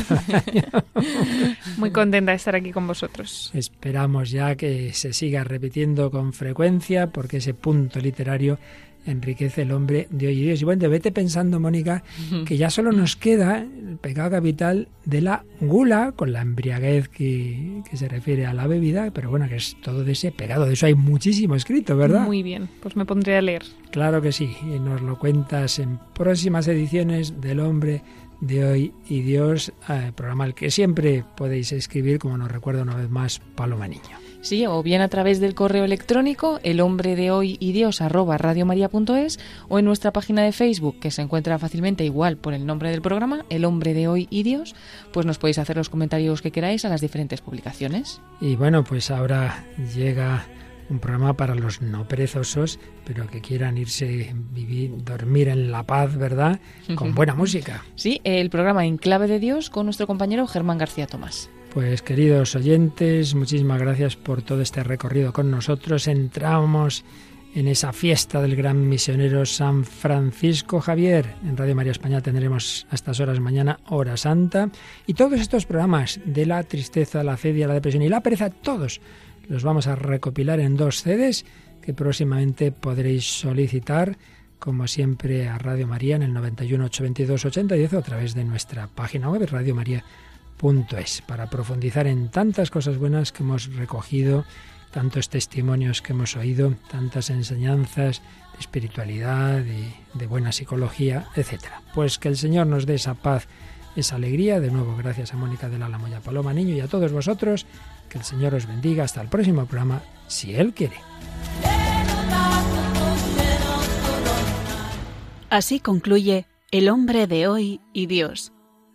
Muy contenta de estar aquí con vosotros. Esperamos ya que se siga repitiendo con frecuencia porque ese punto literario enriquece el hombre de hoy y Dios. Y bueno, vete pensando, Mónica, que ya solo nos queda el pecado capital de la gula, con la embriaguez que, que, se refiere a la bebida, pero bueno, que es todo de ese pecado. De eso hay muchísimo escrito, ¿verdad? Muy bien, pues me pondré a leer. Claro que sí, y nos lo cuentas en próximas ediciones del hombre de hoy y Dios, eh, programa al que siempre podéis escribir, como nos recuerda una vez más Paloma Niño. Sí, o bien a través del correo electrónico el hombre de hoy y Dios arroba radiomaria.es o en nuestra página de Facebook que se encuentra fácilmente igual por el nombre del programa, el hombre de hoy y Dios, pues nos podéis hacer los comentarios que queráis a las diferentes publicaciones. Y bueno, pues ahora llega un programa para los no perezosos, pero que quieran irse, vivir, dormir en la paz, ¿verdad? Con buena música. Sí, el programa En Clave de Dios con nuestro compañero Germán García Tomás. Pues queridos oyentes, muchísimas gracias por todo este recorrido con nosotros. Entramos en esa fiesta del gran misionero San Francisco Javier. En Radio María España tendremos a estas horas mañana hora santa y todos estos programas de la tristeza, la cedia, la depresión y la pereza, todos los vamos a recopilar en dos CDs que próximamente podréis solicitar como siempre a Radio María en el 91 822 8010 o a través de nuestra página web Radio María es para profundizar en tantas cosas buenas que hemos recogido, tantos testimonios que hemos oído, tantas enseñanzas de espiritualidad, de, de buena psicología, etcétera. Pues que el Señor nos dé esa paz, esa alegría. De nuevo, gracias a Mónica de la Lamoya Paloma Niño y a todos vosotros. Que el Señor os bendiga. Hasta el próximo programa, si Él quiere. Así concluye El hombre de hoy y Dios